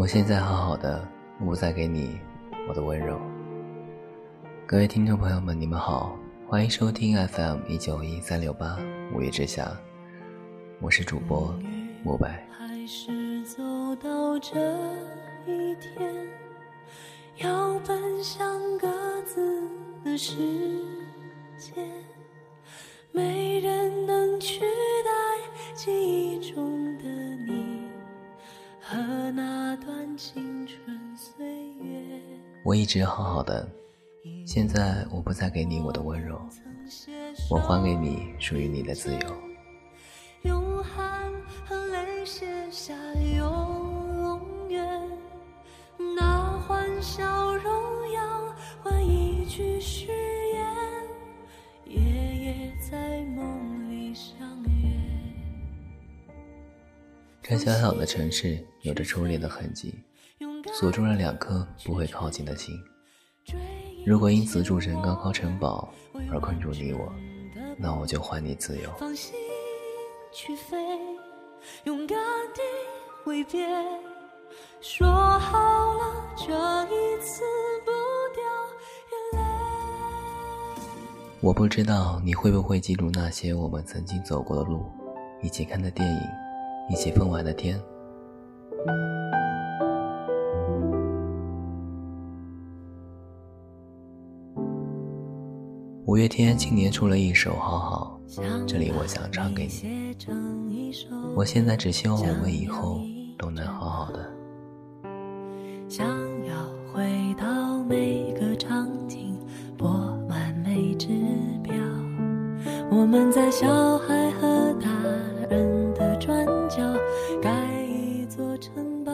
我现在好好的，我不再给你我的温柔。各位听众朋友们，你们好，欢迎收听 FM 一九一三六八五月之下，我是主播莫白。还是走到这一天，要奔向各自的世界，没人我一直好好的，现在我不再给你我的温柔，我还给你属于你的自由。用汗和泪写下永远，那欢笑荣耀换一句誓言，夜夜在梦里相约。这小小的城市有着初恋的痕迹，锁住了两颗不会靠近的心。如果因此筑成高高城堡而困住你我，那我就还你自由。放心去飞，勇敢地挥别，说好了这一次不掉眼泪。我不知道你会不会记住那些我们曾经走过的路，一起看的电影，一起疯玩的天。五月天今年出了一首《好好》，这里我想唱给你。我现在只希望我们以后都能好好的。想要回到每个场景，播满每支标。我们在小孩和大人的转角，盖一座城堡。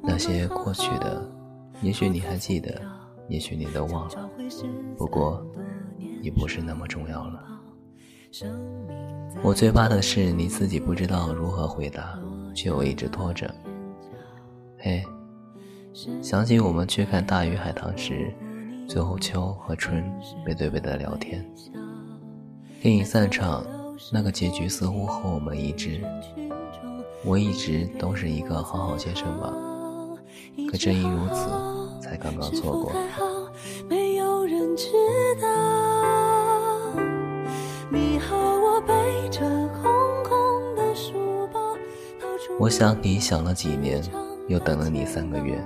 那些过去的，也许你还记得，也许你都忘了。不过，也不是那么重要了。我最怕的是你自己不知道如何回答，却又一直拖着。嘿，想起我们去看《大鱼海棠》时，最后秋和春背对背的聊天。电影散场，那个结局似乎和我们一致。我一直都是一个好好先生吧，可正因如此，才刚刚错过。没有人知道，你和我背着空空的书包，到处我想你想了几年，又等了你三个月，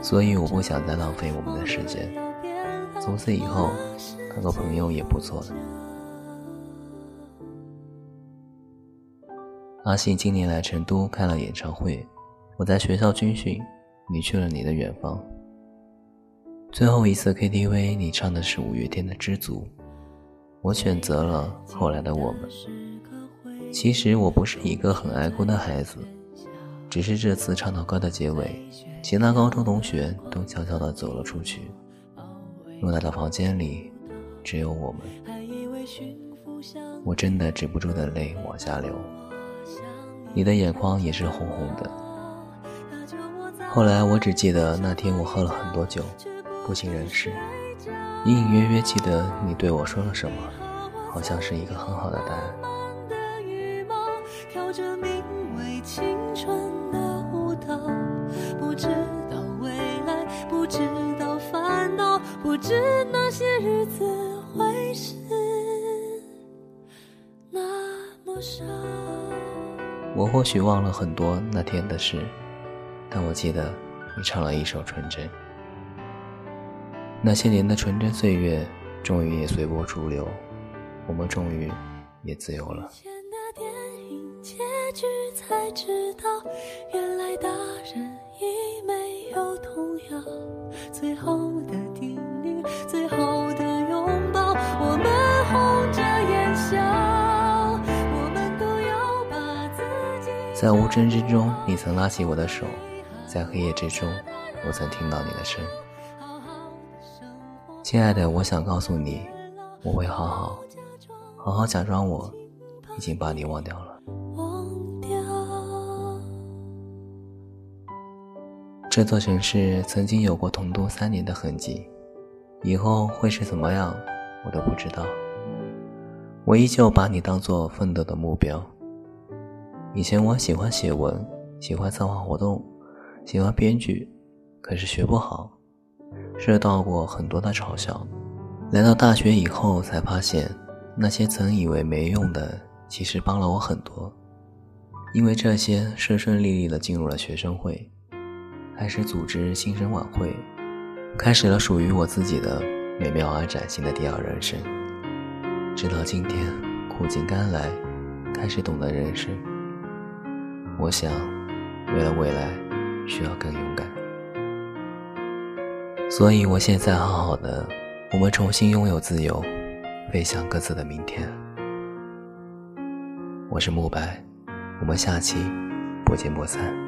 所以我不想再浪费我们的时间。从此以后，当个朋友也不错的。阿信今年来成都开了演唱会，我在学校军训，你去了你的远方。最后一次 KTV，你唱的是五月天的《知足》，我选择了后来的我们。其实我不是一个很爱哭的孩子，只是这次唱到歌的结尾，其他高中同学都悄悄地走了出去，偌大的房间里只有我们。我真的止不住的泪往下流，你的眼眶也是红红的。后来我只记得那天我喝了很多酒。不省人事，隐隐约约记得你对我说了什么，好像是一个很好的答案。我或许忘了很多那天的事，但我记得你唱了一首《纯真》。那些年的纯真岁月，终于也随波逐流，我们终于也自由了。结局才知道，原来大人已没有童谣。最后的叮咛，最后的拥抱，我们红着眼笑。我们都要把自己。在无声之中，你曾拉起我的手；在黑夜之中，我曾听到你的声。亲爱的，我想告诉你，我会好好，好好假装我已经把你忘掉了。这座城市曾经有过同度三年的痕迹，以后会是怎么样，我都不知道。我依旧把你当做奋斗的目标。以前我喜欢写文，喜欢策划活动，喜欢编剧，可是学不好，受到过很多的嘲笑。来到大学以后，才发现那些曾以为没用的，其实帮了我很多。因为这些，顺顺利利的进入了学生会，开始组织新生晚会，开始了属于我自己的美妙而崭新的第二人生。直到今天，苦尽甘来，开始懂得人生。我想，为了未来，需要更勇敢。所以，我现在好好的，我们重新拥有自由，飞向各自的明天。我是慕白。我们下期不见不散。